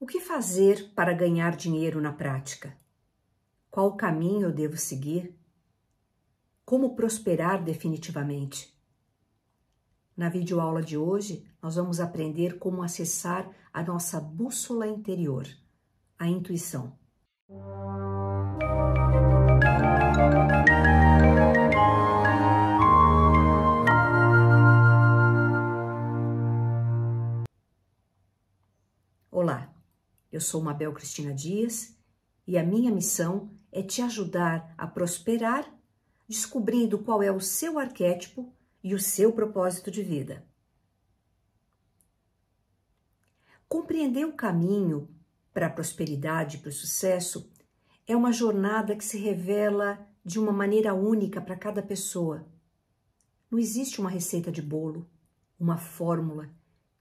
O que fazer para ganhar dinheiro na prática? Qual caminho eu devo seguir? Como prosperar definitivamente? Na videoaula de hoje, nós vamos aprender como acessar a nossa bússola interior, a intuição. Olá, eu sou Mabel Cristina Dias e a minha missão é te ajudar a prosperar descobrindo qual é o seu arquétipo e o seu propósito de vida. Compreender o caminho para a prosperidade e para o sucesso é uma jornada que se revela de uma maneira única para cada pessoa. Não existe uma receita de bolo, uma fórmula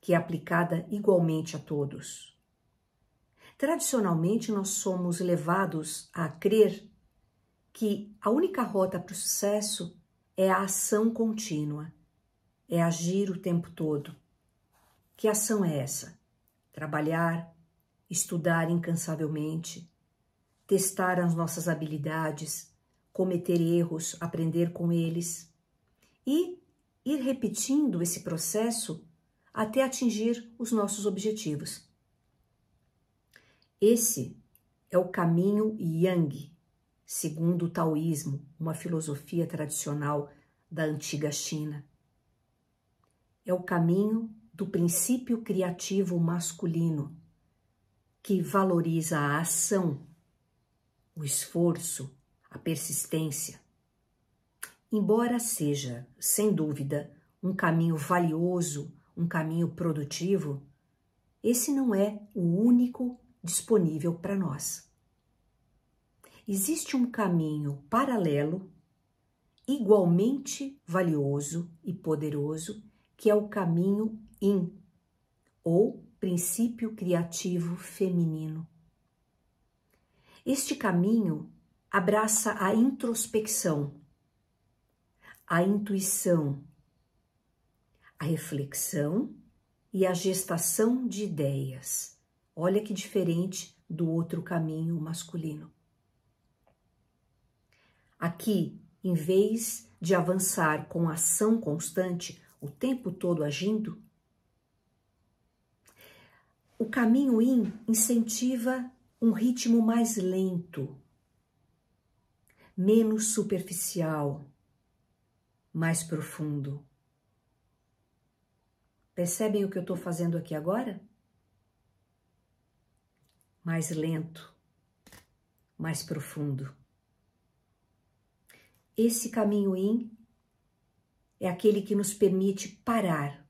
que é aplicada igualmente a todos. Tradicionalmente, nós somos levados a crer que a única rota para o sucesso é a ação contínua, é agir o tempo todo. Que ação é essa? Trabalhar, estudar incansavelmente, testar as nossas habilidades, cometer erros, aprender com eles e ir repetindo esse processo até atingir os nossos objetivos. Esse é o caminho Yang, segundo o taoísmo, uma filosofia tradicional da antiga China. É o caminho do princípio criativo masculino, que valoriza a ação, o esforço, a persistência. Embora seja, sem dúvida, um caminho valioso, um caminho produtivo, esse não é o único disponível para nós. Existe um caminho paralelo, igualmente valioso e poderoso, que é o caminho Yin, ou princípio criativo feminino. Este caminho abraça a introspecção, a intuição, a reflexão e a gestação de ideias Olha que diferente do outro caminho masculino. Aqui, em vez de avançar com ação constante, o tempo todo agindo, o caminho in incentiva um ritmo mais lento, menos superficial, mais profundo. Percebem o que eu estou fazendo aqui agora? Mais lento, mais profundo. Esse caminho in é aquele que nos permite parar,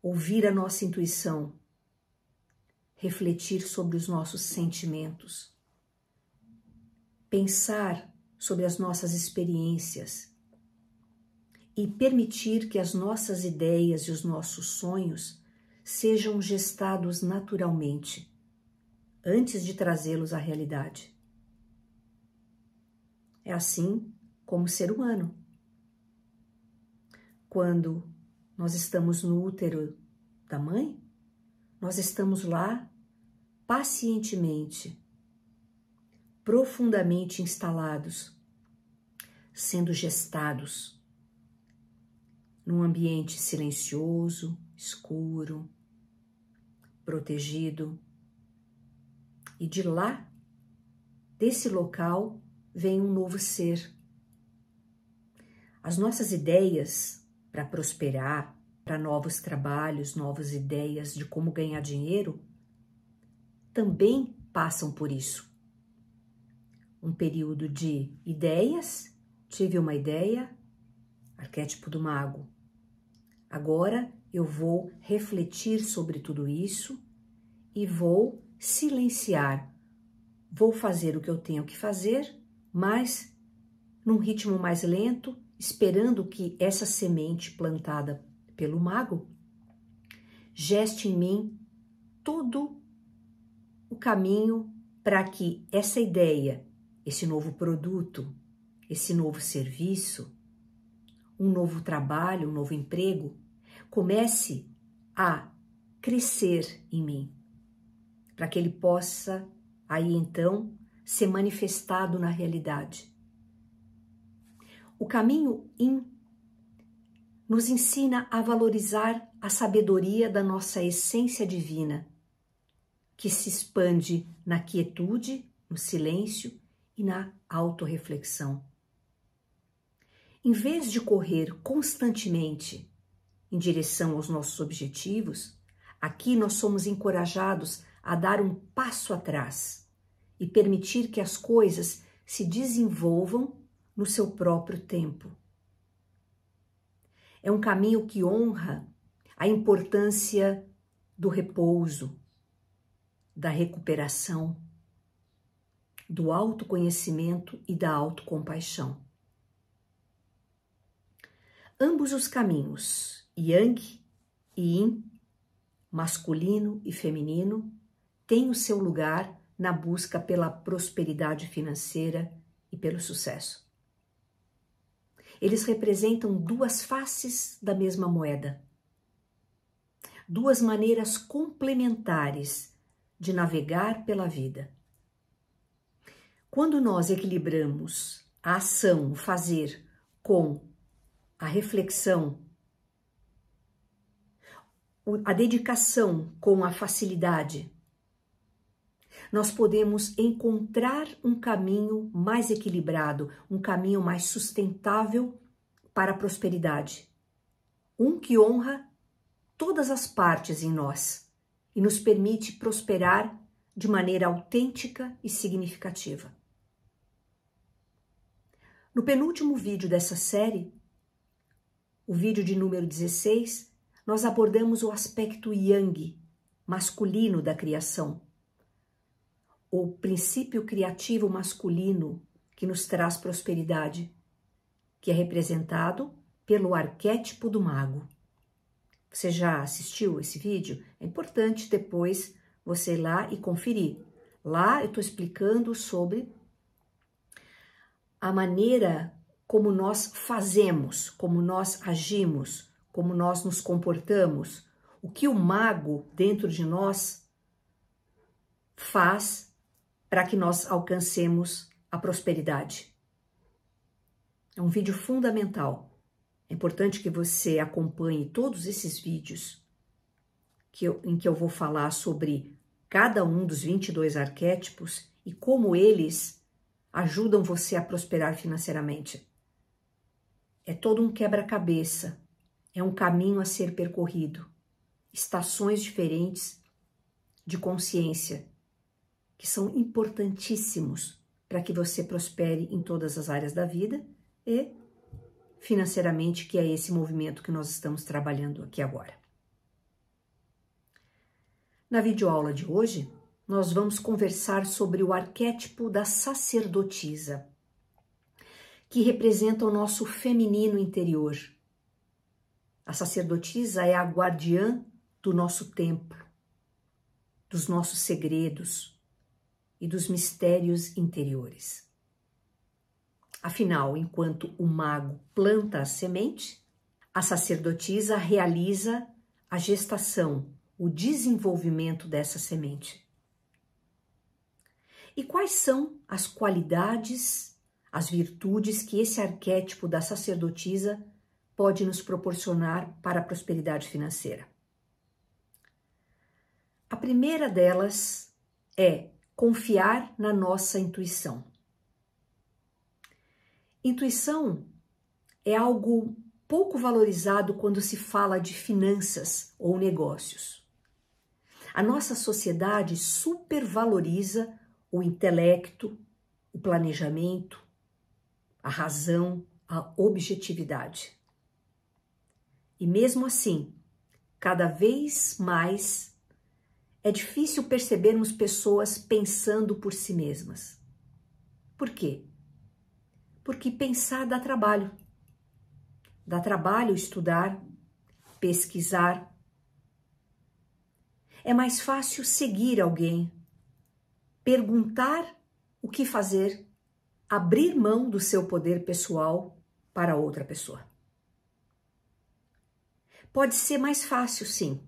ouvir a nossa intuição, refletir sobre os nossos sentimentos, pensar sobre as nossas experiências e permitir que as nossas ideias e os nossos sonhos sejam gestados naturalmente, antes de trazê-los à realidade. É assim como ser humano. Quando nós estamos no útero da mãe, nós estamos lá pacientemente, profundamente instalados, sendo gestados num ambiente silencioso, escuro, protegido. E de lá, desse local, vem um novo ser. As nossas ideias para prosperar, para novos trabalhos, novas ideias de como ganhar dinheiro, também passam por isso. Um período de ideias, tive uma ideia, arquétipo do mago. Agora eu vou refletir sobre tudo isso e vou silenciar. Vou fazer o que eu tenho que fazer, mas num ritmo mais lento, esperando que essa semente plantada pelo mago geste em mim todo o caminho para que essa ideia, esse novo produto, esse novo serviço, um novo trabalho, um novo emprego, comece a crescer em mim, para que ele possa aí então ser manifestado na realidade. O caminho in nos ensina a valorizar a sabedoria da nossa essência divina, que se expande na quietude, no silêncio e na autorreflexão. Em vez de correr constantemente em direção aos nossos objetivos, aqui nós somos encorajados a dar um passo atrás e permitir que as coisas se desenvolvam no seu próprio tempo. É um caminho que honra a importância do repouso, da recuperação, do autoconhecimento e da autocompaixão. Ambos os caminhos, Yang e Yin, masculino e feminino, têm o seu lugar na busca pela prosperidade financeira e pelo sucesso. Eles representam duas faces da mesma moeda, duas maneiras complementares de navegar pela vida. Quando nós equilibramos a ação, o fazer, com a reflexão, a dedicação com a facilidade, nós podemos encontrar um caminho mais equilibrado, um caminho mais sustentável para a prosperidade. Um que honra todas as partes em nós e nos permite prosperar de maneira autêntica e significativa. No penúltimo vídeo dessa série, o vídeo de número 16, nós abordamos o aspecto yang, masculino da criação o princípio criativo masculino que nos traz prosperidade, que é representado pelo arquétipo do mago. Você já assistiu esse vídeo? É importante depois você ir lá e conferir. Lá eu estou explicando sobre a maneira como nós fazemos, como nós agimos, como nós nos comportamos, o que o mago dentro de nós faz para que nós alcancemos a prosperidade. É um vídeo fundamental. É importante que você acompanhe todos esses vídeos que eu, em que eu vou falar sobre cada um dos 22 arquétipos e como eles ajudam você a prosperar financeiramente. É todo um quebra-cabeça, é um caminho a ser percorrido, estações diferentes de consciência que são importantíssimos para que você prospere em todas as áreas da vida e financeiramente, que é esse movimento que nós estamos trabalhando aqui agora. Na videoaula de hoje, nós vamos conversar sobre o arquétipo da sacerdotisa, que representa o nosso feminino interior. A sacerdotisa é a guardiã do nosso templo, dos nossos segredos, e dos mistérios interiores. Afinal, enquanto o mago planta a semente, a sacerdotisa realiza a gestação, o desenvolvimento dessa semente. E quais são as qualidades, as virtudes que esse arquétipo da sacerdotisa pode nos proporcionar para a prosperidade financeira? A primeira delas é confiar na nossa intuição. Intuição é algo pouco valorizado quando se fala de finanças ou negócios. A nossa sociedade supervaloriza o intelecto, o planejamento, a razão, a objetividade. E mesmo assim, cada vez mais é difícil percebermos pessoas pensando por si mesmas. Por quê? Porque pensar dá trabalho. Dá trabalho estudar, pesquisar. É mais fácil seguir alguém, perguntar o que fazer, abrir mão do seu poder pessoal para outra pessoa. Pode ser mais fácil, sim,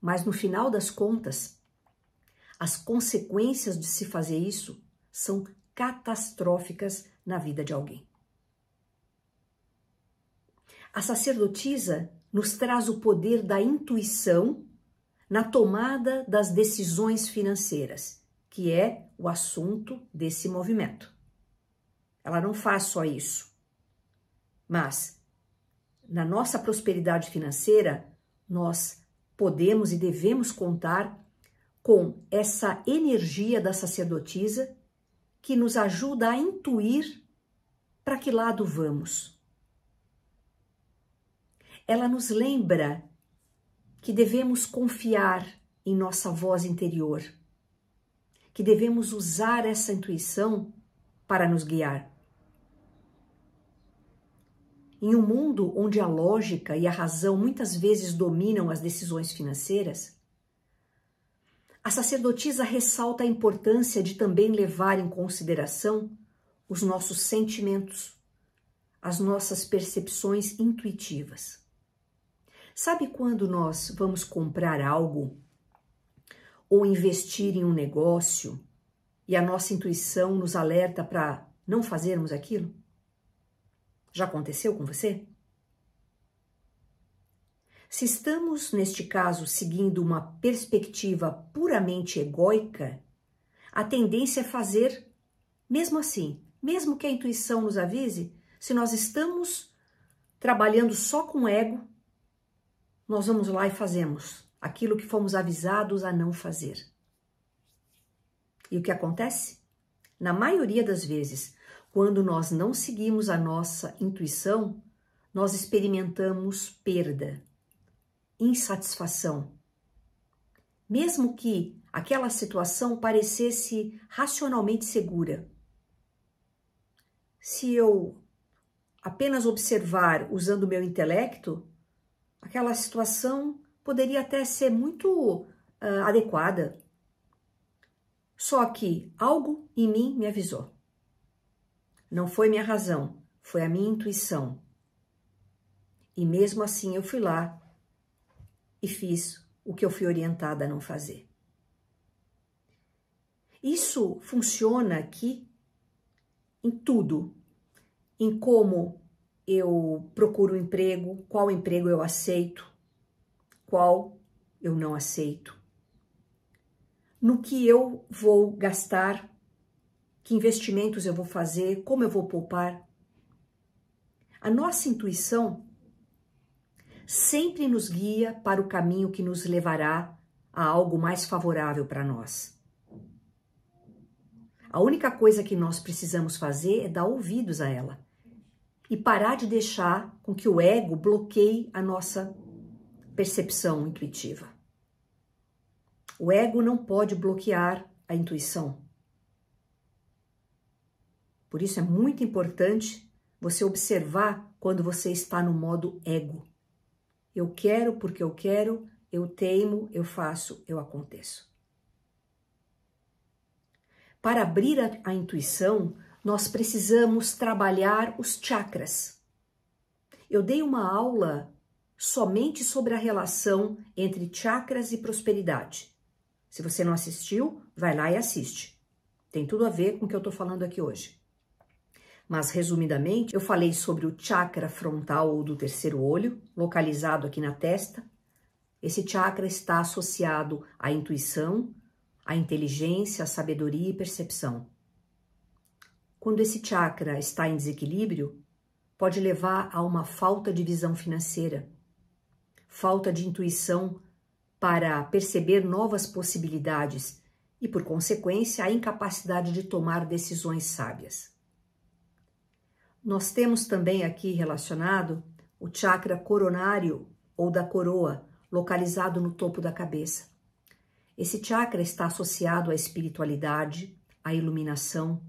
mas no final das contas, as consequências de se fazer isso são catastróficas na vida de alguém. A sacerdotisa nos traz o poder da intuição na tomada das decisões financeiras, que é o assunto desse movimento. Ela não faz só isso, mas na nossa prosperidade financeira, nós podemos e devemos contar com essa energia da sacerdotisa que nos ajuda a intuir para que lado vamos. Ela nos lembra que devemos confiar em nossa voz interior, que devemos usar essa intuição para nos guiar. Em um mundo onde a lógica e a razão muitas vezes dominam as decisões financeiras, a sacerdotisa ressalta a importância de também levar em consideração os nossos sentimentos, as nossas percepções intuitivas. Sabe quando nós vamos comprar algo ou investir em um negócio e a nossa intuição nos alerta para não fazermos aquilo? Já aconteceu com você? Se estamos, neste caso, seguindo uma perspectiva puramente egóica, a tendência é fazer mesmo assim, mesmo que a intuição nos avise, se nós estamos trabalhando só com ego, nós vamos lá e fazemos aquilo que fomos avisados a não fazer. E o que acontece? Na maioria das vezes, quando nós não seguimos a nossa intuição, nós experimentamos perda, insatisfação. Mesmo que aquela situação parecesse racionalmente segura. Se eu apenas observar usando o meu intelecto, aquela situação poderia até ser muito uh, adequada. Só que algo em mim me avisou. Não foi minha razão, foi a minha intuição. E mesmo assim eu fui lá e fiz o que eu fui orientada a não fazer. Isso funciona aqui em tudo, em como eu procuro um emprego, qual emprego eu aceito, qual eu não aceito, no que eu vou gastar que investimentos eu vou fazer, como eu vou poupar. A nossa intuição sempre nos guia para o caminho que nos levará a algo mais favorável para nós. A única coisa que nós precisamos fazer é dar ouvidos a ela e parar de deixar com que o ego bloqueie a nossa percepção intuitiva. O ego não pode bloquear a intuição. Por isso é muito importante você observar quando você está no modo ego. Eu quero porque eu quero, eu teimo, eu faço, eu aconteço. Para abrir a, a intuição, nós precisamos trabalhar os chakras. Eu dei uma aula somente sobre a relação entre chakras e prosperidade. Se você não assistiu, vai lá e assiste. Tem tudo a ver com o que eu estou falando aqui hoje. Mas, resumidamente, eu falei sobre o chakra frontal ou do terceiro olho, localizado aqui na testa. Esse chakra está associado à intuição, à inteligência, à sabedoria e percepção. Quando esse chakra está em desequilíbrio, pode levar a uma falta de visão financeira, falta de intuição para perceber novas possibilidades e, por consequência, a incapacidade de tomar decisões sábias. Nós temos também aqui relacionado o chakra coronário ou da coroa, localizado no topo da cabeça. Esse chakra está associado à espiritualidade, à iluminação,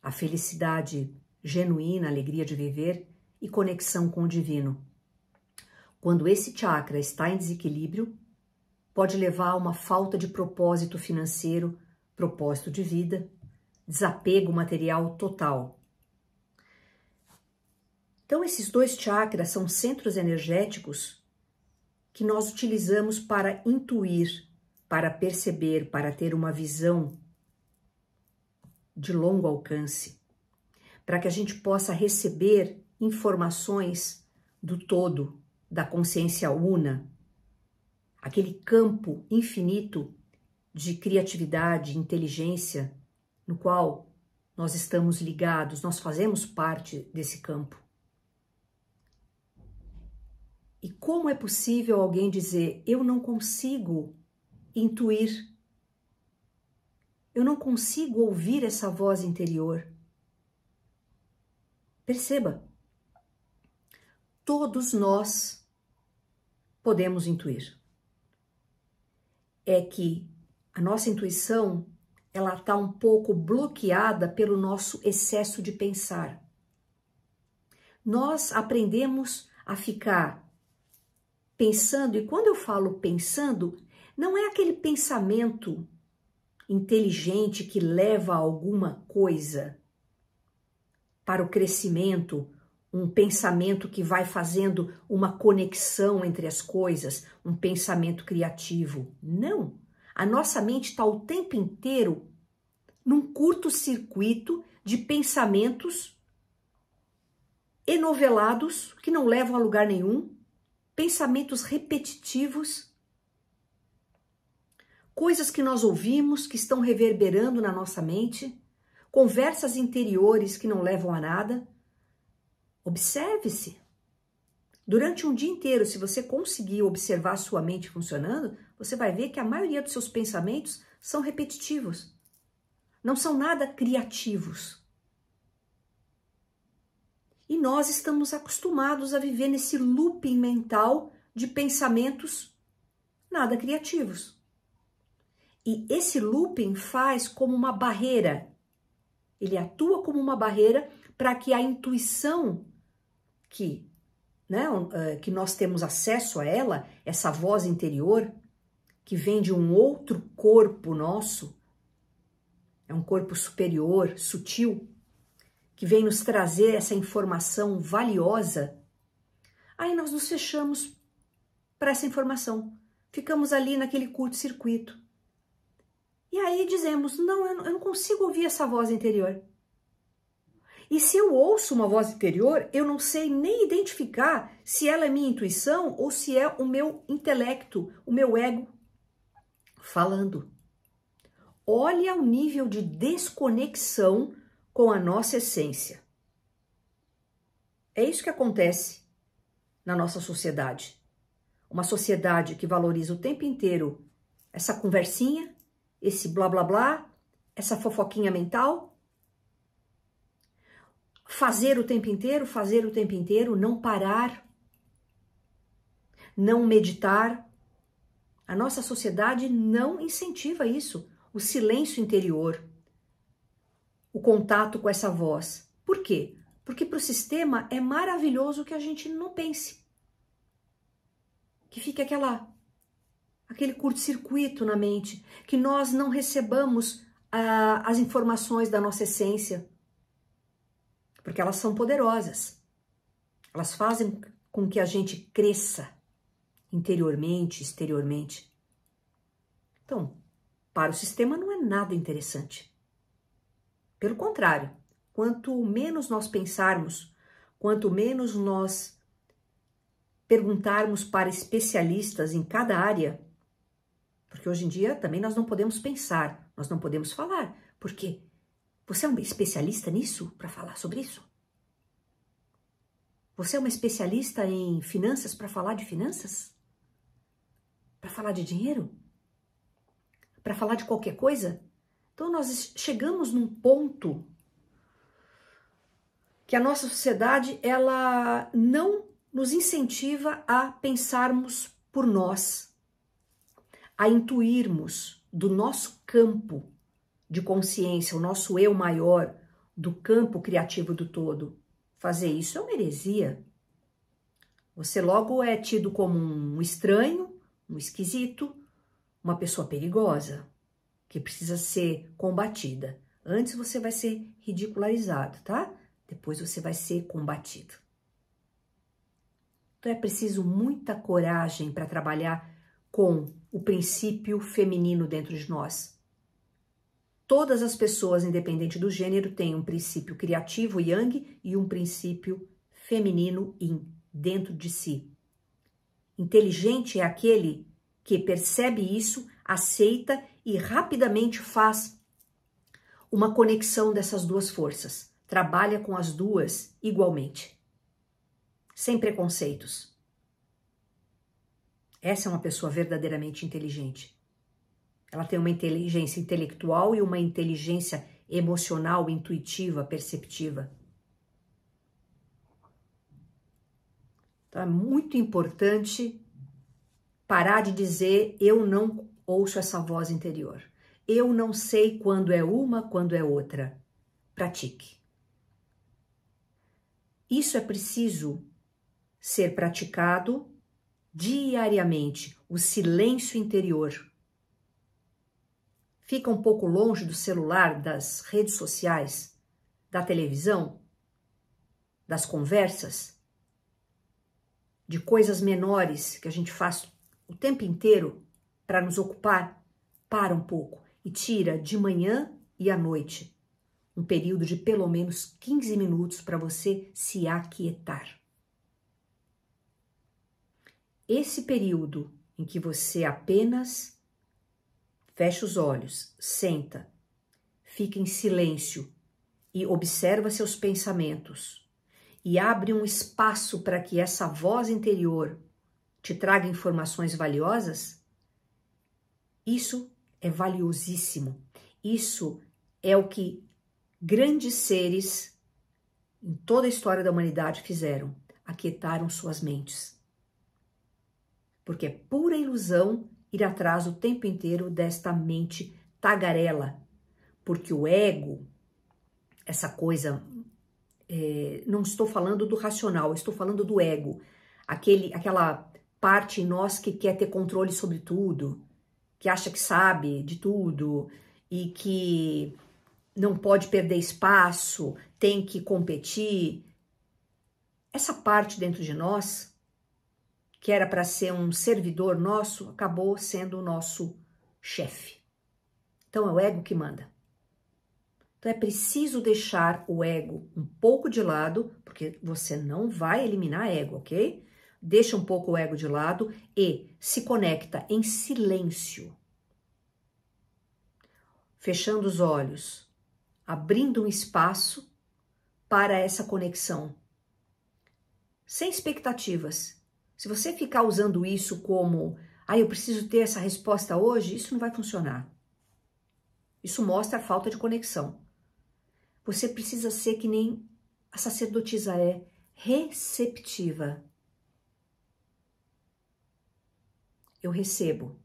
à felicidade genuína, alegria de viver e conexão com o divino. Quando esse chakra está em desequilíbrio, pode levar a uma falta de propósito financeiro, propósito de vida, desapego material total então, esses dois chakras são centros energéticos que nós utilizamos para intuir para perceber, para ter uma visão de longo alcance, para que a gente possa receber informações do todo, da consciência una, aquele campo infinito de criatividade, inteligência, no qual nós estamos ligados, nós fazemos parte desse campo. E como é possível alguém dizer: eu não consigo intuir, eu não consigo ouvir essa voz interior? Perceba, todos nós podemos intuir. É que a nossa intuição ela está um pouco bloqueada pelo nosso excesso de pensar. Nós aprendemos a ficar pensando, e quando eu falo pensando, não é aquele pensamento inteligente que leva a alguma coisa para o crescimento, um pensamento que vai fazendo uma conexão entre as coisas, um pensamento criativo. Não. A nossa mente está o tempo inteiro num curto-circuito de pensamentos enovelados que não levam a lugar nenhum, pensamentos repetitivos, coisas que nós ouvimos que estão reverberando na nossa mente, conversas interiores que não levam a nada. Observe-se. Durante um dia inteiro, se você conseguir observar sua mente funcionando, você vai ver que a maioria dos seus pensamentos são repetitivos. Não são nada criativos. E nós estamos acostumados a viver nesse looping mental de pensamentos nada criativos. E esse looping faz como uma barreira. Ele atua como uma barreira para que a intuição que, né, eh, que nós temos acesso a ela, essa voz interior, que vem de um outro corpo nosso, é um corpo superior, sutil, que vem nos trazer essa informação valiosa, aí nós nos fechamos para essa informação. Ficamos ali naquele curto-circuito. E aí dizemos: não, eu não consigo ouvir essa voz interior. E se eu ouço uma voz interior, eu não sei nem identificar se ela é minha intuição ou se é o meu intelecto, o meu ego falando. Olha o nível de desconexão com a nossa essência. É isso que acontece na nossa sociedade. Uma sociedade que valoriza o tempo inteiro essa conversinha, esse blá blá blá, essa fofoquinha mental. Fazer o tempo inteiro, fazer o tempo inteiro, não parar, não meditar. A nossa sociedade não incentiva isso, o silêncio interior o contato com essa voz. Por quê? Porque para o sistema é maravilhoso que a gente não pense. Que fique aquela aquele curto-circuito na mente, que nós não recebamos ah, as informações da nossa essência, porque elas são poderosas. Elas fazem com que a gente cresça interiormente, exteriormente. Então, para o sistema não é nada interessante. Pelo contrário, quanto menos nós pensarmos, quanto menos nós perguntarmos para especialistas em cada área, porque hoje em dia também nós não podemos pensar, nós não podemos falar, porque você é um especialista nisso para falar sobre isso? Você é uma especialista em finanças para falar de finanças? Para falar de dinheiro? Para falar de qualquer coisa? Então nós chegamos num ponto que a nossa sociedade ela não nos incentiva a pensarmos por nós, a intuirmos do nosso campo de consciência, o nosso eu maior, do campo criativo do todo. Fazer isso é uma heresia. Você logo é tido como um estranho, um esquisito, uma pessoa perigosa que precisa ser combatida. Antes você vai ser ridicularizado, tá? Depois você vai ser combatido. Então é preciso muita coragem para trabalhar com o princípio feminino dentro de nós. Todas as pessoas, independente do gênero, têm um princípio criativo yang e um princípio feminino yin dentro de si. Inteligente é aquele que percebe isso, aceita e rapidamente faz uma conexão dessas duas forças. Trabalha com as duas igualmente, sem preconceitos. Essa é uma pessoa verdadeiramente inteligente. Ela tem uma inteligência intelectual e uma inteligência emocional, intuitiva, perceptiva. Então é muito importante parar de dizer eu não ouço essa voz interior. Eu não sei quando é uma, quando é outra. Pratique. Isso é preciso ser praticado diariamente, o silêncio interior. Fica um pouco longe do celular, das redes sociais, da televisão, das conversas, de coisas menores que a gente faz o tempo inteiro para nos ocupar. Para um pouco e tira de manhã e à noite um período de pelo menos 15 minutos para você se aquietar. Esse período em que você apenas fecha os olhos, senta, fica em silêncio e observa seus pensamentos e abre um espaço para que essa voz interior te traga informações valiosas, isso é valiosíssimo. Isso é o que grandes seres em toda a história da humanidade fizeram, aquietaram suas mentes. Porque é pura ilusão ir atrás o tempo inteiro desta mente tagarela, porque o ego, essa coisa, é, não estou falando do racional, estou falando do ego, aquele, aquela parte em nós que quer ter controle sobre tudo, que acha que sabe de tudo e que não pode perder espaço, tem que competir. Essa parte dentro de nós que era para ser um servidor nosso, acabou sendo o nosso chefe. Então é o ego que manda. Então é preciso deixar o ego um pouco de lado, porque você não vai eliminar ego, ok? Deixa um pouco o ego de lado e se conecta em silêncio. Fechando os olhos, abrindo um espaço para essa conexão. Sem expectativas, se você ficar usando isso como, ah, eu preciso ter essa resposta hoje, isso não vai funcionar. Isso mostra a falta de conexão. Você precisa ser que nem a sacerdotisa é, receptiva. Eu recebo.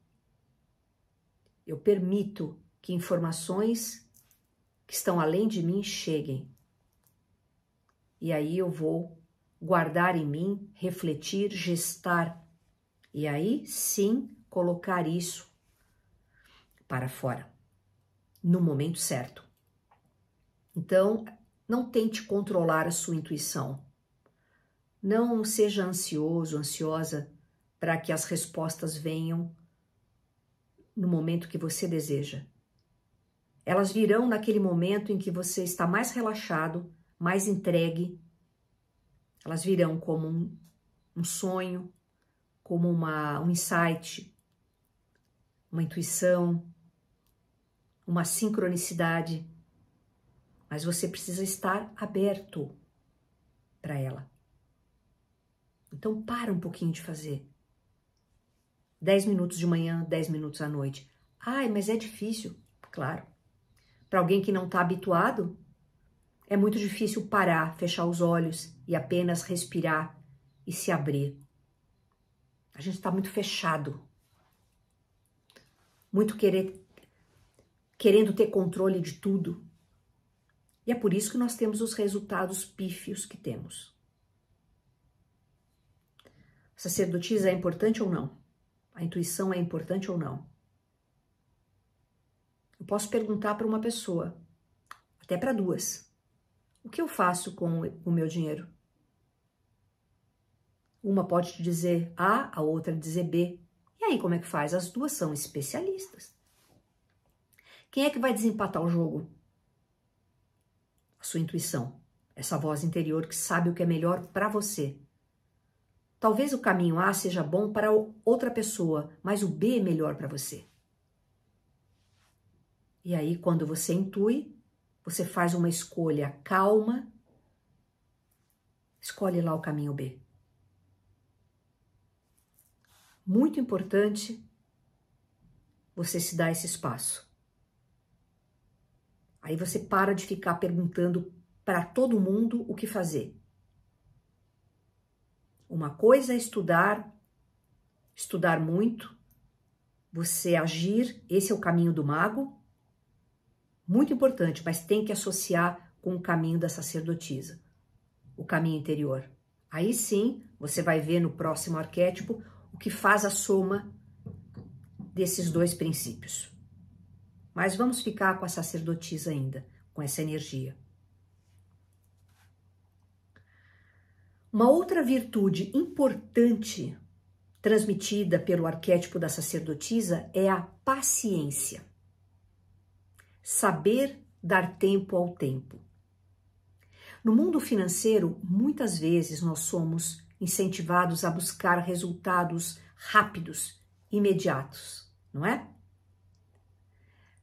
Eu permito que informações que estão além de mim cheguem. E aí eu vou guardar em mim, refletir, gestar. E aí sim colocar isso para fora, no momento certo. Então, não tente controlar a sua intuição. Não seja ansioso, ansiosa para que as respostas venham no momento que você deseja. Elas virão naquele momento em que você está mais relaxado, mais entregue elas virão como um, um sonho, como uma, um insight, uma intuição, uma sincronicidade. Mas você precisa estar aberto para ela. Então, para um pouquinho de fazer. 10 minutos de manhã, 10 minutos à noite. Ai, mas é difícil. Claro. Para alguém que não está habituado, é muito difícil parar, fechar os olhos e apenas respirar e se abrir. A gente está muito fechado, muito querer, querendo ter controle de tudo. E é por isso que nós temos os resultados pífios que temos. Sacerdotisa é importante ou não? A intuição é importante ou não? Eu posso perguntar para uma pessoa, até para duas. O que eu faço com o meu dinheiro? Uma pode te dizer A, a outra dizer B. E aí, como é que faz? As duas são especialistas. Quem é que vai desempatar o jogo? A sua intuição, essa voz interior que sabe o que é melhor para você. Talvez o caminho A seja bom para outra pessoa, mas o B é melhor para você. E aí, quando você intui, você faz uma escolha calma, escolhe lá o caminho B. Muito importante você se dar esse espaço. Aí você para de ficar perguntando para todo mundo o que fazer. Uma coisa é estudar, estudar muito, você agir, esse é o caminho do mago, muito importante, mas tem que associar com o caminho da sacerdotisa, o caminho interior. Aí sim, você vai ver no próximo arquétipo o que faz a soma desses dois princípios. Mas vamos ficar com a sacerdotisa ainda, com essa energia. Uma outra virtude importante transmitida pelo arquétipo da sacerdotisa é a paciência. Saber dar tempo ao tempo. No mundo financeiro, muitas vezes nós somos incentivados a buscar resultados rápidos, imediatos, não é?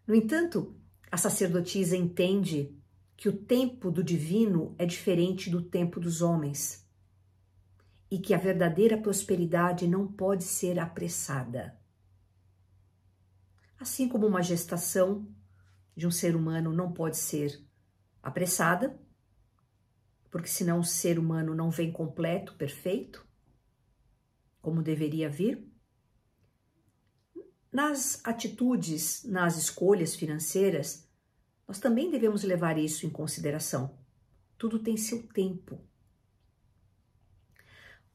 No entanto, a sacerdotisa entende que o tempo do divino é diferente do tempo dos homens e que a verdadeira prosperidade não pode ser apressada. Assim como uma gestação de um ser humano não pode ser apressada, porque senão o ser humano não vem completo, perfeito, como deveria vir, nas atitudes, nas escolhas financeiras, nós também devemos levar isso em consideração. Tudo tem seu tempo.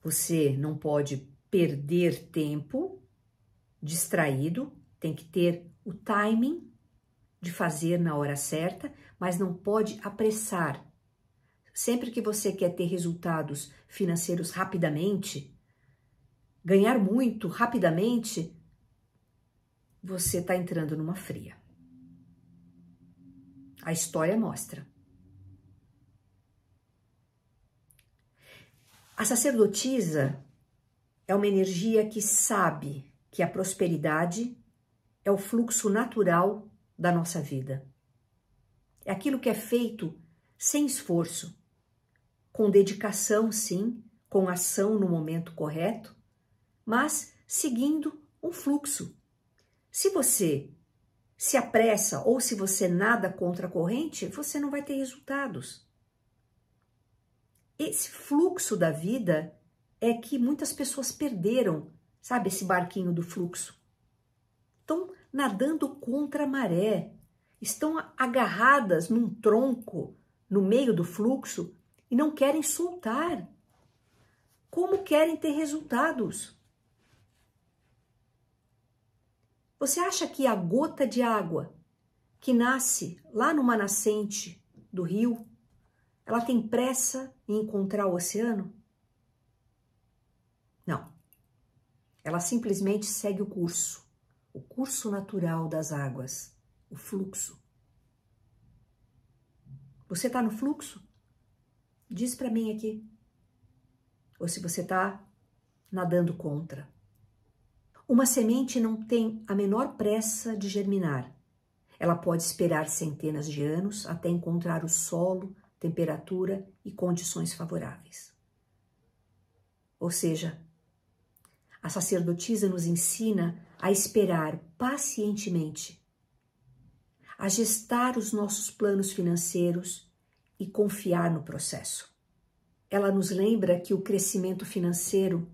Você não pode perder tempo distraído, tem que ter o timing de fazer na hora certa, mas não pode apressar. Sempre que você quer ter resultados financeiros rapidamente, ganhar muito rapidamente, você está entrando numa fria. A história mostra. A sacerdotisa é uma energia que sabe que a prosperidade é o fluxo natural da nossa vida. É aquilo que é feito sem esforço, com dedicação, sim, com ação no momento correto, mas seguindo um fluxo se você se apressa ou se você nada contra a corrente, você não vai ter resultados. Esse fluxo da vida é que muitas pessoas perderam, sabe, esse barquinho do fluxo. Estão nadando contra a maré, estão agarradas num tronco no meio do fluxo e não querem soltar. Como querem ter resultados? Você acha que a gota de água que nasce lá numa nascente do rio, ela tem pressa em encontrar o oceano? Não. Ela simplesmente segue o curso, o curso natural das águas, o fluxo. Você está no fluxo? Diz para mim aqui. Ou se você está nadando contra. Uma semente não tem a menor pressa de germinar. Ela pode esperar centenas de anos até encontrar o solo, temperatura e condições favoráveis. Ou seja, a sacerdotisa nos ensina a esperar pacientemente, a gestar os nossos planos financeiros e confiar no processo. Ela nos lembra que o crescimento financeiro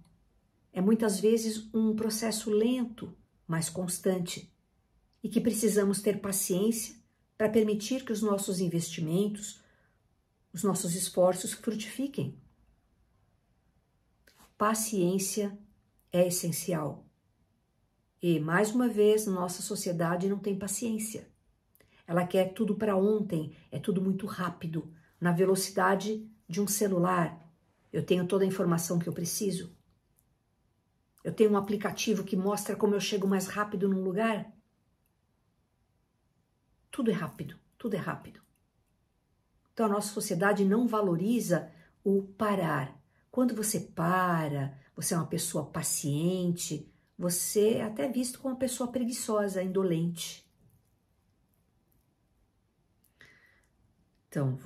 é muitas vezes um processo lento, mas constante, e que precisamos ter paciência para permitir que os nossos investimentos, os nossos esforços frutifiquem. Paciência é essencial. E, mais uma vez, nossa sociedade não tem paciência. Ela quer tudo para ontem, é tudo muito rápido, na velocidade de um celular. Eu tenho toda a informação que eu preciso. Eu tenho um aplicativo que mostra como eu chego mais rápido num lugar. Tudo é rápido, tudo é rápido. Então a nossa sociedade não valoriza o parar. Quando você para, você é uma pessoa paciente, você é até visto como uma pessoa preguiçosa, indolente. Então,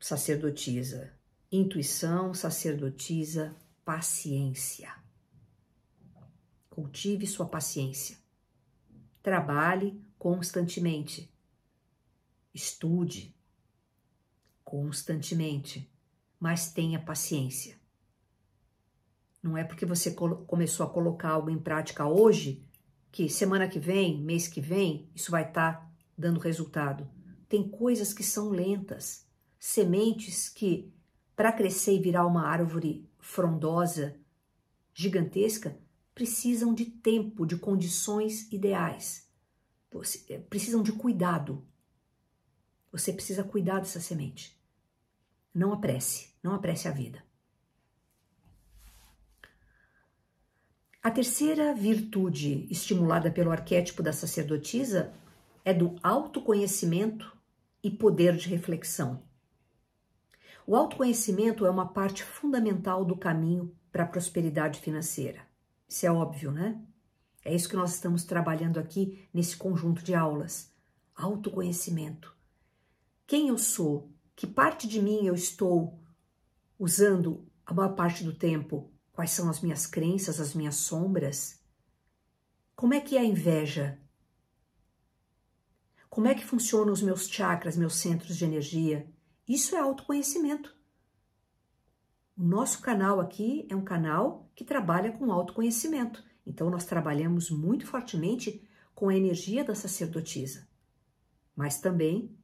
sacerdotisa, intuição, sacerdotisa, paciência. Cultive sua paciência. Trabalhe constantemente. Estude constantemente, mas tenha paciência. Não é porque você começou a colocar algo em prática hoje que semana que vem, mês que vem, isso vai estar tá dando resultado. Tem coisas que são lentas, sementes que, para crescer e virar uma árvore frondosa, gigantesca, precisam de tempo, de condições ideais. Eh, precisam de cuidado. Você precisa cuidar dessa semente. Não apresse, não apresse a vida. A terceira virtude estimulada pelo arquétipo da sacerdotisa é do autoconhecimento e poder de reflexão. O autoconhecimento é uma parte fundamental do caminho para a prosperidade financeira. Isso é óbvio, né? É isso que nós estamos trabalhando aqui nesse conjunto de aulas. Autoconhecimento. Quem eu sou? Que parte de mim eu estou usando a maior parte do tempo? Quais são as minhas crenças, as minhas sombras? Como é que é a inveja? Como é que funcionam os meus chakras, meus centros de energia? Isso é autoconhecimento. O nosso canal aqui é um canal que trabalha com autoconhecimento. Então, nós trabalhamos muito fortemente com a energia da sacerdotisa, mas também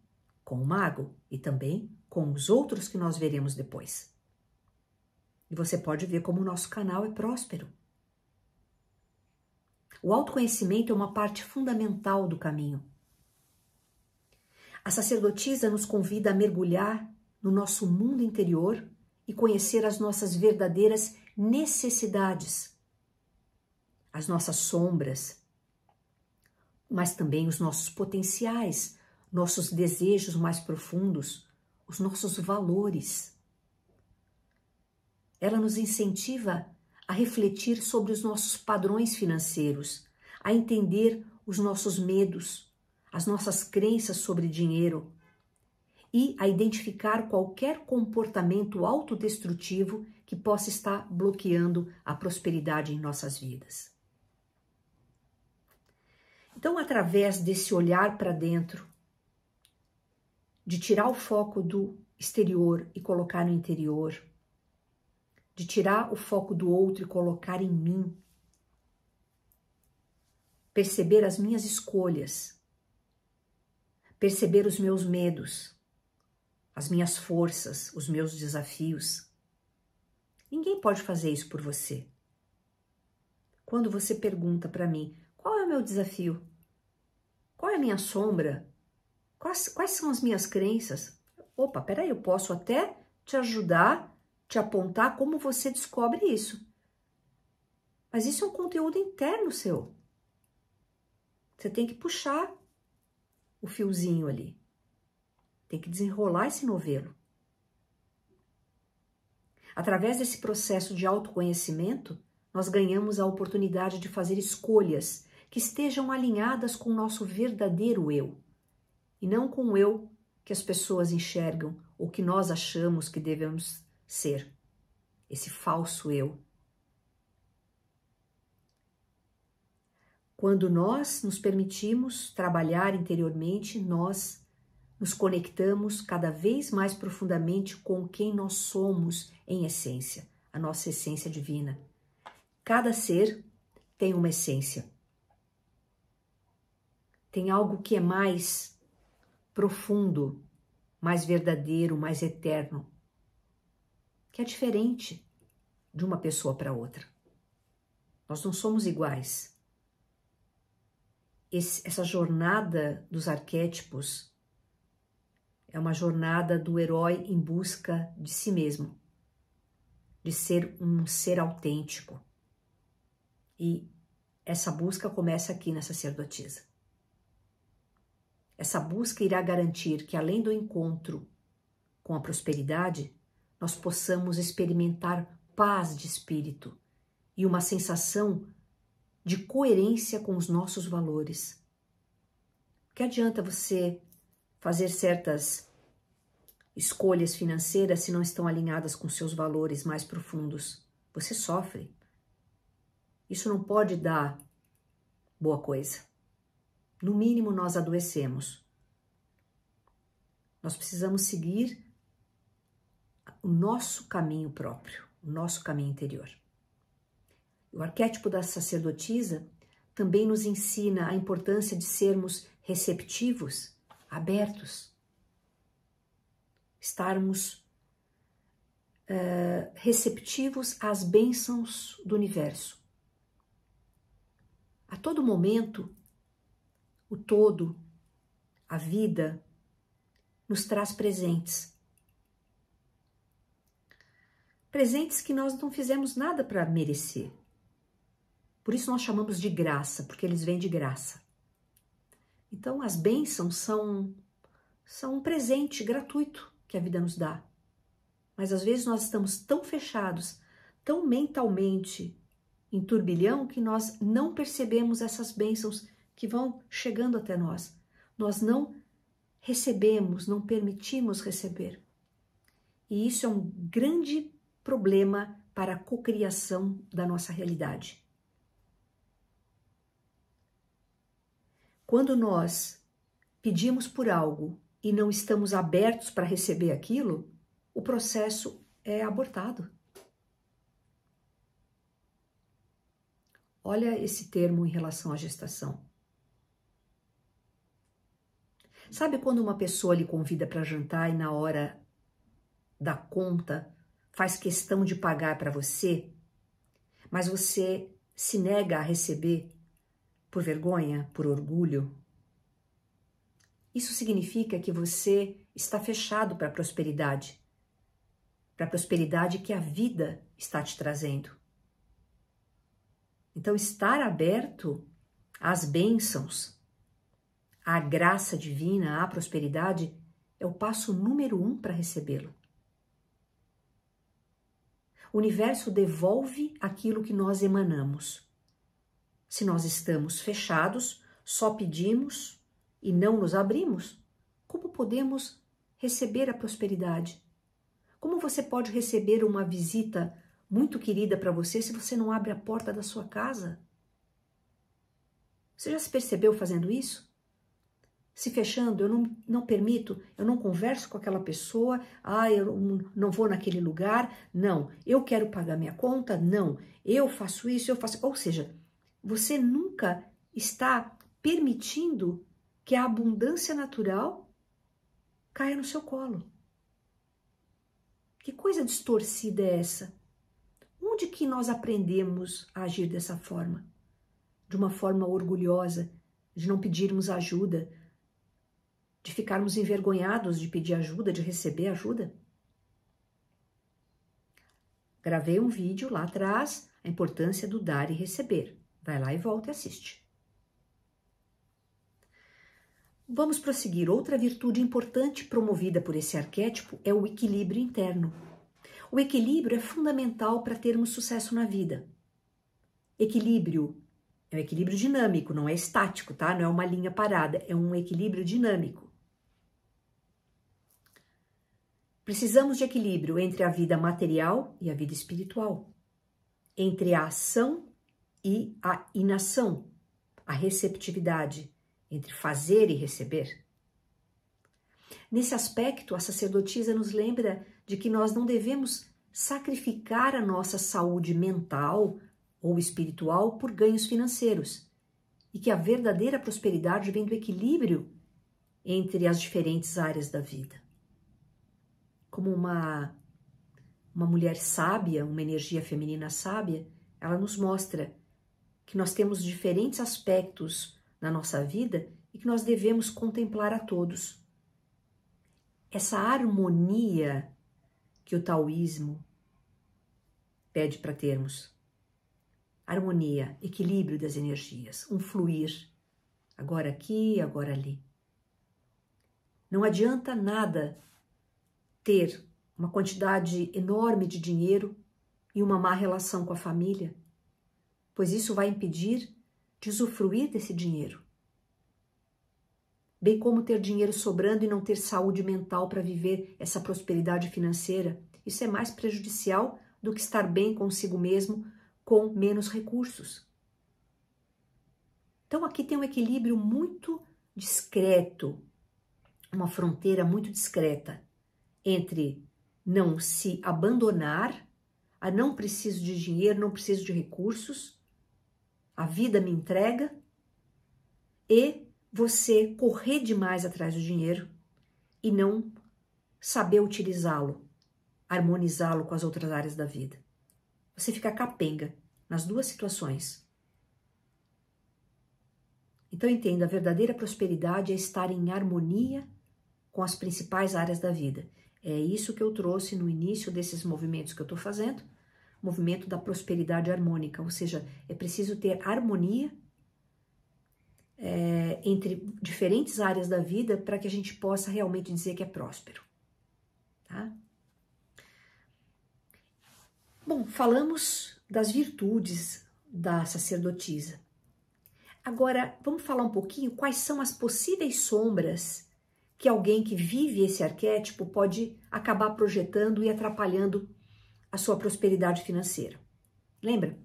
com o mago e também com os outros que nós veremos depois. E você pode ver como o nosso canal é próspero. O autoconhecimento é uma parte fundamental do caminho. A sacerdotisa nos convida a mergulhar no nosso mundo interior e conhecer as nossas verdadeiras necessidades, as nossas sombras, mas também os nossos potenciais, nossos desejos mais profundos, os nossos valores. Ela nos incentiva a refletir sobre os nossos padrões financeiros, a entender os nossos medos, as nossas crenças sobre dinheiro, e a identificar qualquer comportamento autodestrutivo que possa estar bloqueando a prosperidade em nossas vidas. Então, através desse olhar para dentro, de tirar o foco do exterior e colocar no interior, de tirar o foco do outro e colocar em mim, perceber as minhas escolhas, perceber os meus medos, as minhas forças, os meus desafios. Ninguém pode fazer isso por você. Quando você pergunta para mim qual é o meu desafio, qual é a minha sombra, quais, quais são as minhas crenças, opa, peraí, eu posso até te ajudar, te apontar como você descobre isso. Mas isso é um conteúdo interno seu. Você tem que puxar o fiozinho ali. Tem que desenrolar esse novelo. Através desse processo de autoconhecimento, nós ganhamos a oportunidade de fazer escolhas que estejam alinhadas com o nosso verdadeiro eu e não com o eu que as pessoas enxergam ou que nós achamos que devemos ser. Esse falso eu. Quando nós nos permitimos trabalhar interiormente, nós nos conectamos cada vez mais profundamente com quem nós somos em essência, a nossa essência divina. Cada ser tem uma essência. Tem algo que é mais profundo, mais verdadeiro, mais eterno, que é diferente de uma pessoa para outra. Nós não somos iguais. Esse, essa jornada dos arquétipos é uma jornada do herói em busca de si mesmo, de ser um ser autêntico. E essa busca começa aqui na sacerdotisa. Essa busca irá garantir que, além do encontro com a prosperidade, nós possamos experimentar paz de espírito e uma sensação de coerência com os nossos valores. Que adianta você fazer certas escolhas financeiras se não estão alinhadas com seus valores mais profundos? Você sofre. Isso não pode dar boa coisa. No mínimo, nós adoecemos. Nós precisamos seguir o nosso caminho próprio, o nosso caminho interior. O arquétipo da sacerdotisa também nos ensina a importância de sermos receptivos, abertos, estarmos uh, receptivos às bênçãos do universo. A todo momento, o todo, a vida, nos traz presentes. Presentes que nós não fizemos nada para merecer. Por isso nós chamamos de graça, porque eles vêm de graça. Então as bênçãos são, são um presente gratuito que a vida nos dá. Mas às vezes nós estamos tão fechados, tão mentalmente em turbilhão, que nós não percebemos essas bênçãos que vão chegando até nós. Nós não recebemos, não permitimos receber. E isso é um grande problema para a cocriação da nossa realidade. Quando nós pedimos por algo e não estamos abertos para receber aquilo, o processo é abortado. Olha esse termo em relação à gestação. Sabe quando uma pessoa lhe convida para jantar e na hora da conta faz questão de pagar para você, mas você se nega a receber por vergonha, por orgulho. Isso significa que você está fechado para a prosperidade, para a prosperidade que a vida está te trazendo. Então, estar aberto às bênçãos, à graça divina, à prosperidade, é o passo número um para recebê-lo. O universo devolve aquilo que nós emanamos. Se nós estamos fechados, só pedimos e não nos abrimos, como podemos receber a prosperidade? Como você pode receber uma visita muito querida para você se você não abre a porta da sua casa? Você já se percebeu fazendo isso? Se fechando, eu não, não permito, eu não converso com aquela pessoa, ah, eu não vou naquele lugar, não, eu quero pagar minha conta, não, eu faço isso, eu faço. Ou seja, você nunca está permitindo que a abundância natural caia no seu colo. Que coisa distorcida é essa? Onde que nós aprendemos a agir dessa forma? De uma forma orgulhosa, de não pedirmos ajuda, de ficarmos envergonhados de pedir ajuda, de receber ajuda? Gravei um vídeo lá atrás, a importância do dar e receber. Vai lá e volta e assiste. Vamos prosseguir. Outra virtude importante promovida por esse arquétipo é o equilíbrio interno. O equilíbrio é fundamental para termos sucesso na vida. Equilíbrio é um equilíbrio dinâmico, não é estático, tá? Não é uma linha parada, é um equilíbrio dinâmico. Precisamos de equilíbrio entre a vida material e a vida espiritual, entre a ação e a inação, a receptividade entre fazer e receber. Nesse aspecto, a sacerdotisa nos lembra de que nós não devemos sacrificar a nossa saúde mental ou espiritual por ganhos financeiros e que a verdadeira prosperidade vem do equilíbrio entre as diferentes áreas da vida. Como uma uma mulher sábia, uma energia feminina sábia, ela nos mostra que nós temos diferentes aspectos na nossa vida e que nós devemos contemplar a todos. Essa harmonia que o taoísmo pede para termos. harmonia, equilíbrio das energias, um fluir, agora aqui, agora ali. Não adianta nada ter uma quantidade enorme de dinheiro e uma má relação com a família, pois isso vai impedir de usufruir desse dinheiro. Bem como ter dinheiro sobrando e não ter saúde mental para viver essa prosperidade financeira. Isso é mais prejudicial do que estar bem consigo mesmo com menos recursos. Então aqui tem um equilíbrio muito discreto, uma fronteira muito discreta entre não se abandonar, a não preciso de dinheiro, não preciso de recursos, a vida me entrega, e você correr demais atrás do dinheiro e não saber utilizá-lo, harmonizá-lo com as outras áreas da vida. Você fica capenga nas duas situações. Então entenda, a verdadeira prosperidade é estar em harmonia com as principais áreas da vida. É isso que eu trouxe no início desses movimentos que eu estou fazendo, movimento da prosperidade harmônica, ou seja, é preciso ter harmonia é, entre diferentes áreas da vida para que a gente possa realmente dizer que é próspero. Tá? Bom, falamos das virtudes da sacerdotisa. Agora, vamos falar um pouquinho quais são as possíveis sombras que alguém que vive esse arquétipo pode acabar projetando e atrapalhando a sua prosperidade financeira. Lembra?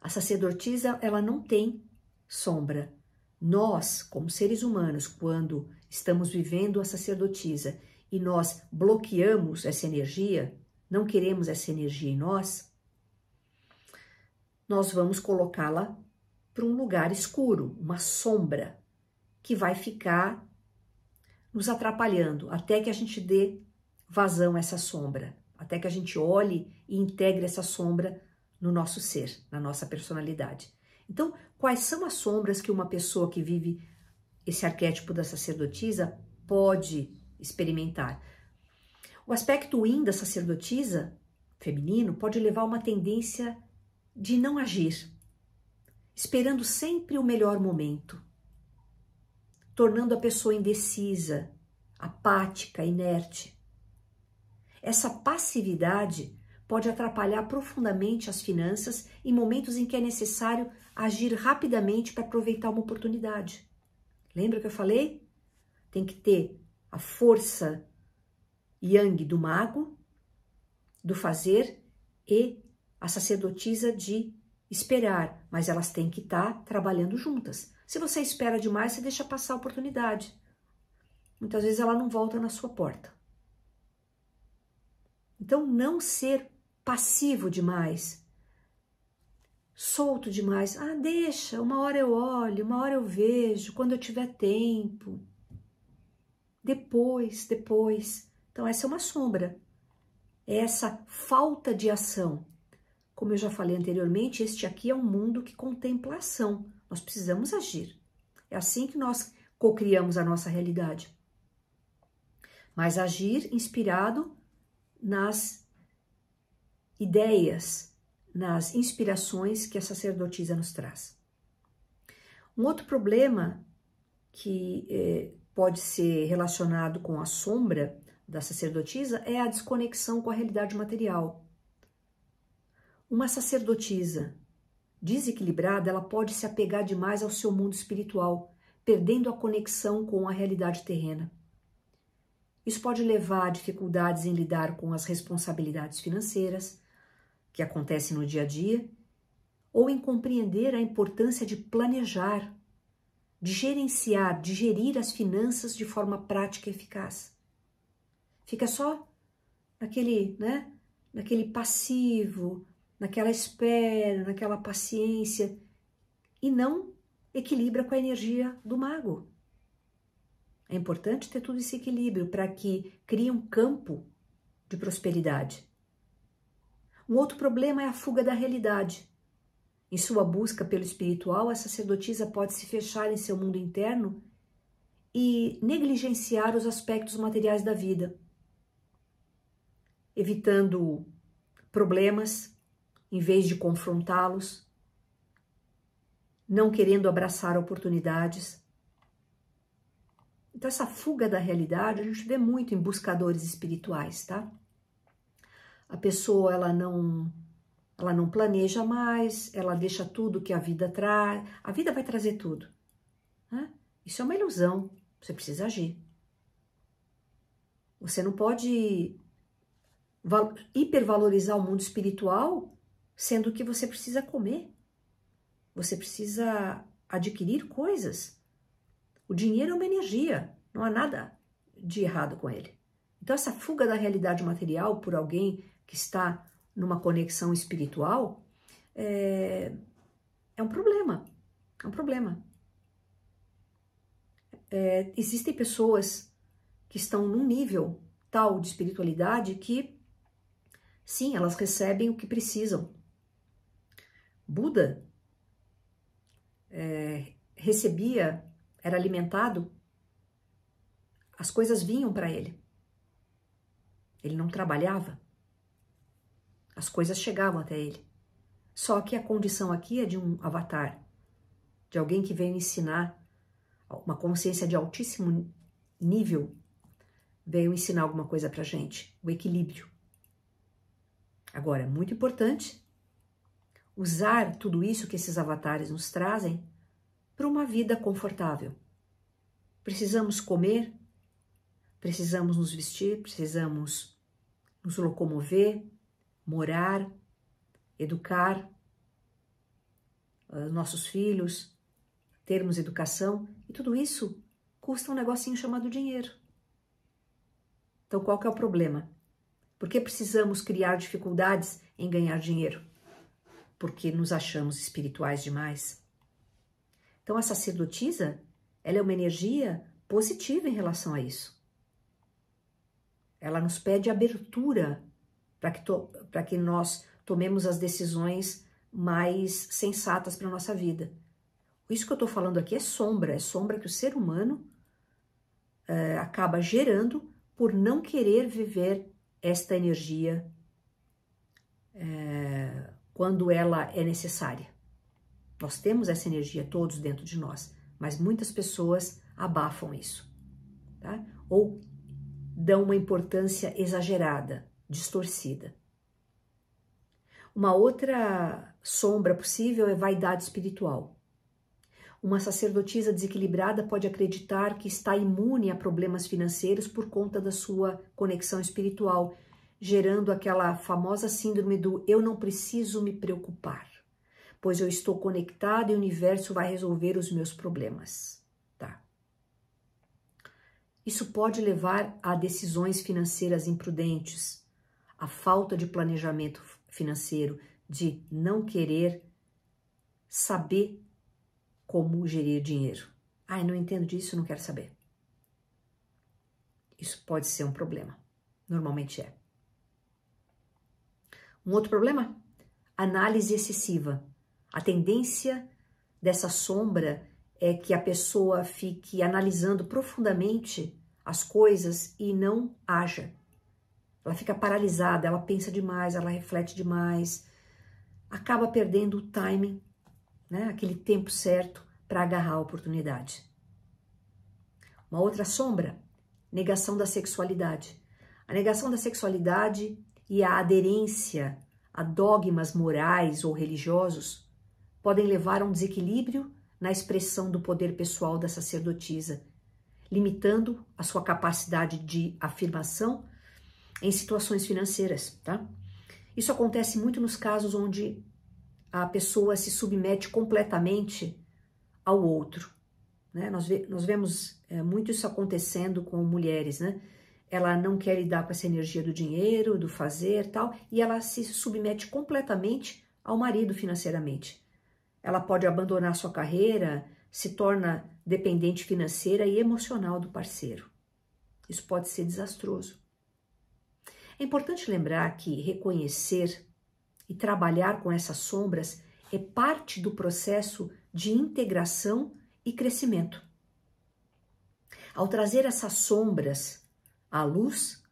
A sacerdotisa, ela não tem sombra. Nós, como seres humanos, quando estamos vivendo a sacerdotisa e nós bloqueamos essa energia, não queremos essa energia em nós, nós vamos colocá-la para um lugar escuro, uma sombra, que vai ficar nos atrapalhando até que a gente dê vazão a essa sombra, até que a gente olhe e integre essa sombra no nosso ser, na nossa personalidade. Então, quais são as sombras que uma pessoa que vive esse arquétipo da sacerdotisa pode experimentar? O aspecto yin da sacerdotisa feminino pode levar a uma tendência de não agir, esperando sempre o melhor momento, tornando a pessoa indecisa, apática, inerte. Essa passividade pode atrapalhar profundamente as finanças em momentos em que é necessário agir rapidamente para aproveitar uma oportunidade. Lembra que eu falei? Tem que ter a força yang do mago, do fazer, e a sacerdotisa de esperar, mas elas têm que estar tá trabalhando juntas. Se você espera demais, você deixa passar a oportunidade. Muitas vezes ela não volta na sua porta. Então, não ser passivo demais, solto demais. Ah, deixa, uma hora eu olho, uma hora eu vejo, quando eu tiver tempo. Depois, depois. Então, essa é uma sombra. É essa falta de ação. Como eu já falei anteriormente, este aqui é um mundo que contempla ação. Nós precisamos agir. É assim que nós cocriamos a nossa realidade. Mas agir inspirado nas ideias, nas inspirações que a sacerdotisa nos traz. Um outro problema que eh, pode ser relacionado com a sombra da sacerdotisa é a desconexão com a realidade material. Uma sacerdotisa desequilibrada, ela pode se apegar demais ao seu mundo espiritual, perdendo a conexão com a realidade terrena. Isso pode levar a dificuldades em lidar com as responsabilidades financeiras que acontecem no dia a dia, ou em compreender a importância de planejar, de gerenciar, de gerir as finanças de forma prática e eficaz. Fica só naquele, né, naquele passivo, naquela espera, naquela paciência e não equilibra com a energia do mago. É importante ter todo esse equilíbrio para que crie um campo de prosperidade. Um outro problema é a fuga da realidade. Em sua busca pelo espiritual, a sacerdotisa pode se fechar em seu mundo interno e negligenciar os aspectos materiais da vida, evitando problemas, em vez de confrontá-los, não querendo abraçar oportunidades. Então, essa fuga da realidade a gente vê muito em buscadores espirituais, tá? A pessoa ela não ela não planeja mais, ela deixa tudo que a vida traz. A vida vai trazer tudo. Né? Isso é uma ilusão. Você precisa agir. Você não pode hipervalorizar o mundo espiritual sendo que você precisa comer. Você precisa adquirir coisas. O dinheiro é uma energia, não há nada de errado com ele. Então, essa fuga da realidade material por alguém que está numa conexão espiritual é, é um problema. É um problema. É, existem pessoas que estão num nível tal de espiritualidade que, sim, elas recebem o que precisam. Buda é, recebia, era alimentado, as coisas vinham para ele. Ele não trabalhava. As coisas chegavam até ele. Só que a condição aqui é de um avatar, de alguém que veio ensinar uma consciência de altíssimo nível, veio ensinar alguma coisa para gente, o equilíbrio. Agora, muito importante usar tudo isso que esses avatares nos trazem para uma vida confortável. Precisamos comer, precisamos nos vestir, precisamos nos locomover, morar, educar uh, nossos filhos, termos educação, e tudo isso custa um negocinho chamado dinheiro. Então, qual que é o problema? Por que precisamos criar dificuldades em ganhar dinheiro? Porque nos achamos espirituais demais. Então, a sacerdotisa, ela é uma energia positiva em relação a isso. Ela nos pede abertura para que, para que nós tomemos as decisões mais sensatas para a nossa vida. Isso que eu estou falando aqui é sombra, é sombra que o ser humano é, acaba gerando por não querer viver esta energia é, quando ela é necessária. Nós temos essa energia todos dentro de nós, mas muitas pessoas abafam isso, tá? Ou dão uma importância exagerada distorcida. Uma outra sombra possível é vaidade espiritual. Uma sacerdotisa desequilibrada pode acreditar que está imune a problemas financeiros por conta da sua conexão espiritual, gerando aquela famosa síndrome do eu não preciso me preocupar, pois eu estou conectado e o universo vai resolver os meus problemas. Tá. Isso pode levar a decisões financeiras imprudentes, a falta de planejamento financeiro, de não querer saber como gerir dinheiro. Ai, não entendo disso, não quero saber. Isso pode ser um problema. Normalmente é. Um outro problema? Análise excessiva. A tendência dessa sombra é que a pessoa fique analisando profundamente as coisas e não haja. Ela fica paralisada, ela pensa demais, ela reflete demais, acaba perdendo o timing, né? aquele tempo certo para agarrar a oportunidade. Uma outra sombra, negação da sexualidade. A negação da sexualidade e a aderência a dogmas morais ou religiosos podem levar a um desequilíbrio na expressão do poder pessoal da sacerdotisa, limitando a sua capacidade de afirmação em situações financeiras, tá? Isso acontece muito nos casos onde a pessoa se submete completamente ao outro. Né? Nós, ve nós vemos é, muito isso acontecendo com mulheres, né? Ela não quer lidar com essa energia do dinheiro, do fazer tal, e ela se submete completamente ao marido financeiramente. Ela pode abandonar sua carreira, se torna dependente financeira e emocional do parceiro. Isso pode ser desastroso. É importante lembrar que reconhecer e trabalhar com essas sombras é parte do processo de integração e crescimento. Ao trazer essas sombras à luz,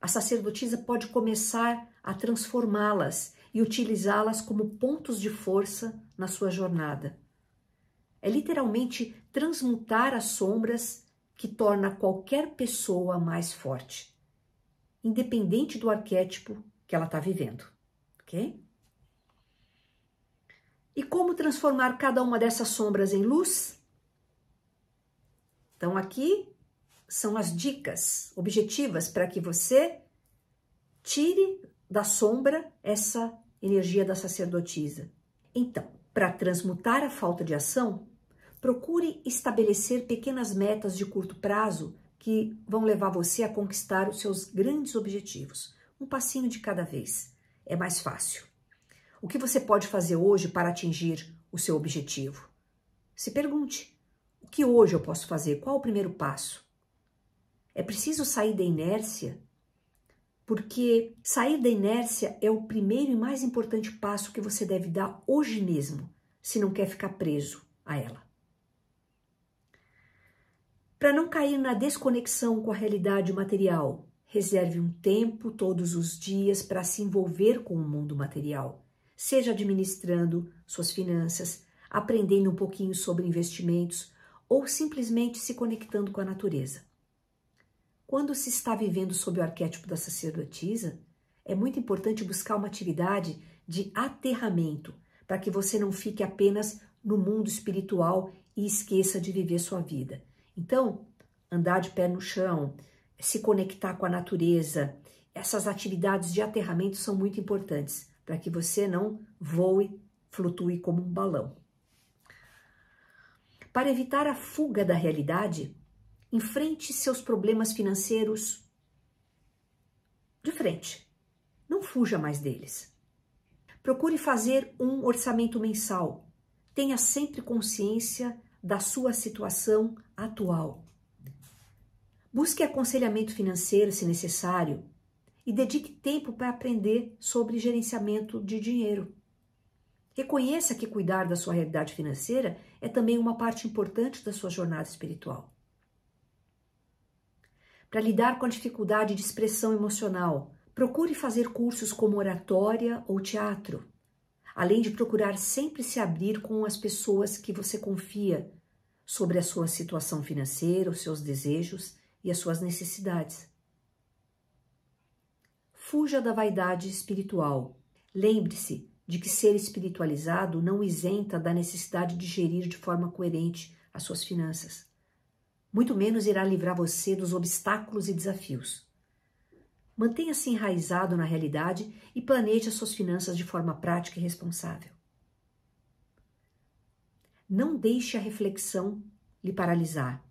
a sacerdotisa pode começar a transformá-las e utilizá-las como pontos de força na sua jornada. É literalmente transmutar as sombras que torna qualquer pessoa mais forte, independente do arquétipo que ela está vivendo, ok? E como transformar cada uma dessas sombras em luz? Então, aqui são as dicas objetivas para que você tire da sombra essa energia da sacerdotisa. Então, para transmutar a falta de ação, procure estabelecer pequenas metas de curto prazo que vão levar você a conquistar os seus grandes objetivos. Um passinho de cada vez. É mais fácil. O que você pode fazer hoje para atingir o seu objetivo? Se pergunte: o que hoje eu posso fazer? Qual o primeiro passo? É preciso sair da inércia, porque sair da inércia é o primeiro e mais importante passo que você deve dar hoje mesmo, se não quer ficar preso a ela. Para não cair na desconexão com a realidade material, reserve um tempo todos os dias para se envolver com o mundo material, seja administrando suas finanças, aprendendo um pouquinho sobre investimentos ou simplesmente se conectando com a natureza. Quando se está vivendo sob o arquétipo da sacerdotisa, é muito importante buscar uma atividade de aterramento para que você não fique apenas no mundo espiritual e esqueça de viver sua vida. Então, andar de pé no chão, se conectar com a natureza, essas atividades de aterramento são muito importantes para que você não voe, flutue como um balão. Para evitar a fuga da realidade, enfrente seus problemas financeiros de frente. Não fuja mais deles. Procure fazer um orçamento mensal. Tenha sempre consciência da sua situação atual. Busque aconselhamento financeiro se necessário e dedique tempo para aprender sobre gerenciamento de dinheiro. Reconheça que cuidar da sua realidade financeira é também uma parte importante da sua jornada espiritual. Para lidar com a dificuldade de expressão emocional, procure fazer cursos como oratória ou teatro além de procurar sempre se abrir com as pessoas que você confia sobre a sua situação financeira, os seus desejos e as suas necessidades. Fuja da vaidade espiritual. Lembre-se de que ser espiritualizado não isenta da necessidade de gerir de forma coerente as suas finanças. Muito menos irá livrar você dos obstáculos e desafios. Mantenha-se enraizado na realidade e planeje as suas finanças de forma prática e responsável. Não deixe a reflexão lhe paralisar.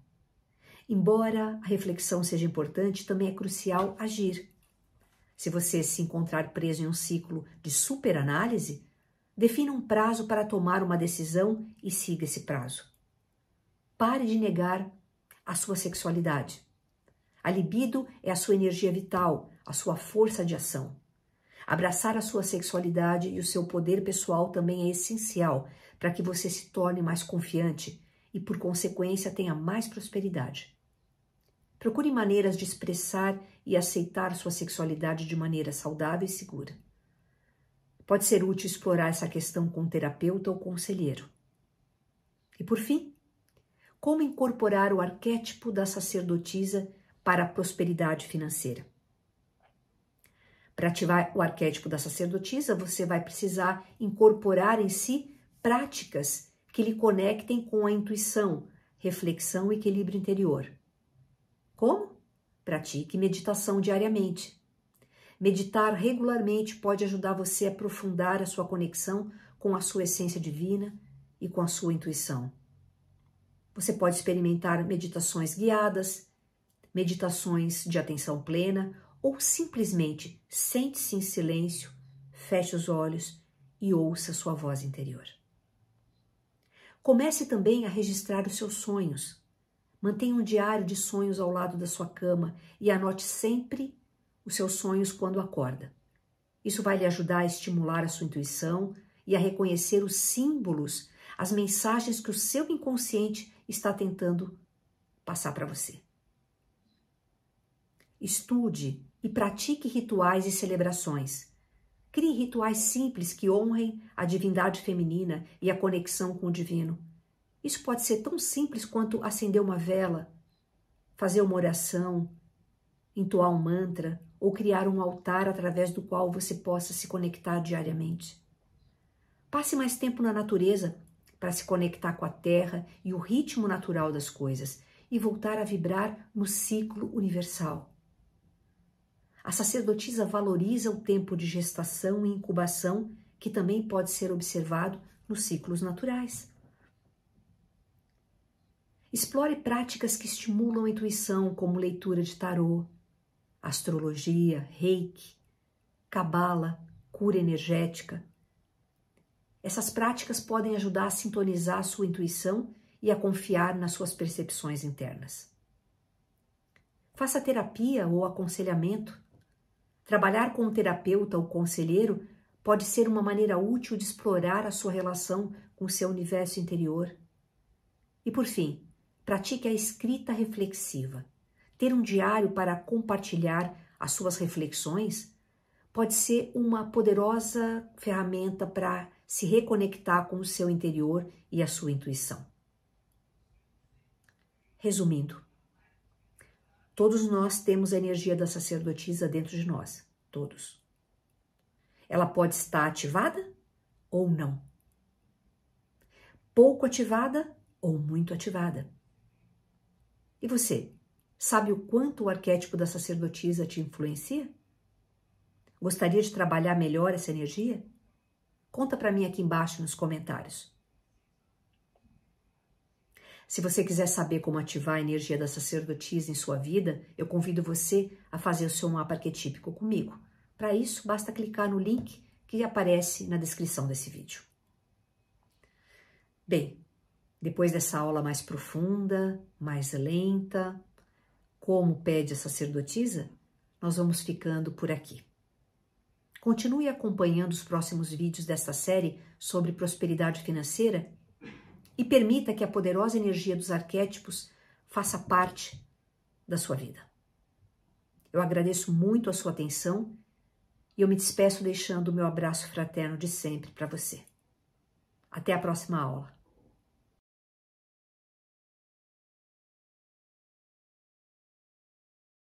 Embora a reflexão seja importante, também é crucial agir. Se você se encontrar preso em um ciclo de superanálise, defina um prazo para tomar uma decisão e siga esse prazo. Pare de negar a sua sexualidade. A libido é a sua energia vital, a sua força de ação. Abraçar a sua sexualidade e o seu poder pessoal também é essencial para que você se torne mais confiante e, por consequência, tenha mais prosperidade. Procure maneiras de expressar e aceitar sua sexualidade de maneira saudável e segura. Pode ser útil explorar essa questão com um terapeuta ou conselheiro. E por fim, como incorporar o arquétipo da sacerdotisa para a prosperidade financeira. Para ativar o arquétipo da sacerdotisa, você vai precisar incorporar em si práticas que lhe conectem com a intuição, reflexão e equilíbrio interior. Como? Pratique meditação diariamente. Meditar regularmente pode ajudar você a aprofundar a sua conexão com a sua essência divina e com a sua intuição. Você pode experimentar meditações guiadas, meditações de atenção plena ou simplesmente sente-se em silêncio, feche os olhos e ouça sua voz interior. Comece também a registrar os seus sonhos. Mantenha um diário de sonhos ao lado da sua cama e anote sempre os seus sonhos quando acorda. Isso vai lhe ajudar a estimular a sua intuição e a reconhecer os símbolos, as mensagens que o seu inconsciente está tentando passar para você. Estude e pratique rituais e celebrações. Crie rituais simples que honrem a divindade feminina e a conexão com o divino. Isso pode ser tão simples quanto acender uma vela, fazer uma oração, entoar um mantra ou criar um altar através do qual você possa se conectar diariamente. Passe mais tempo na natureza para se conectar com a terra e o ritmo natural das coisas e voltar a vibrar no ciclo universal. A sacerdotisa valoriza o tempo de gestação e incubação, que também pode ser observado nos ciclos naturais. Explore práticas que estimulam a intuição, como leitura de tarô, astrologia, reiki, cabala, cura energética. Essas práticas podem ajudar a sintonizar a sua intuição e a confiar nas suas percepções internas. Faça terapia ou aconselhamento Trabalhar com um terapeuta ou conselheiro pode ser uma maneira útil de explorar a sua relação com o seu universo interior. E por fim, pratique a escrita reflexiva. Ter um diário para compartilhar as suas reflexões pode ser uma poderosa ferramenta para se reconectar com o seu interior e a sua intuição. Resumindo, Todos nós temos a energia da sacerdotisa dentro de nós, todos. Ela pode estar ativada ou não. Pouco ativada ou muito ativada. E você, sabe o quanto o arquétipo da sacerdotisa te influencia? Gostaria de trabalhar melhor essa energia? Conta para mim aqui embaixo nos comentários. Se você quiser saber como ativar a energia da sacerdotisa em sua vida, eu convido você a fazer o seu mapa arquetípico comigo. Para isso, basta clicar no link que aparece na descrição desse vídeo. Bem, depois dessa aula mais profunda, mais lenta, como pede a sacerdotisa, nós vamos ficando por aqui. Continue acompanhando os próximos vídeos desta série sobre prosperidade financeira e permita que a poderosa energia dos arquétipos faça parte da sua vida. Eu agradeço muito a sua atenção e eu me despeço deixando o meu abraço fraterno de sempre para você. Até a próxima aula.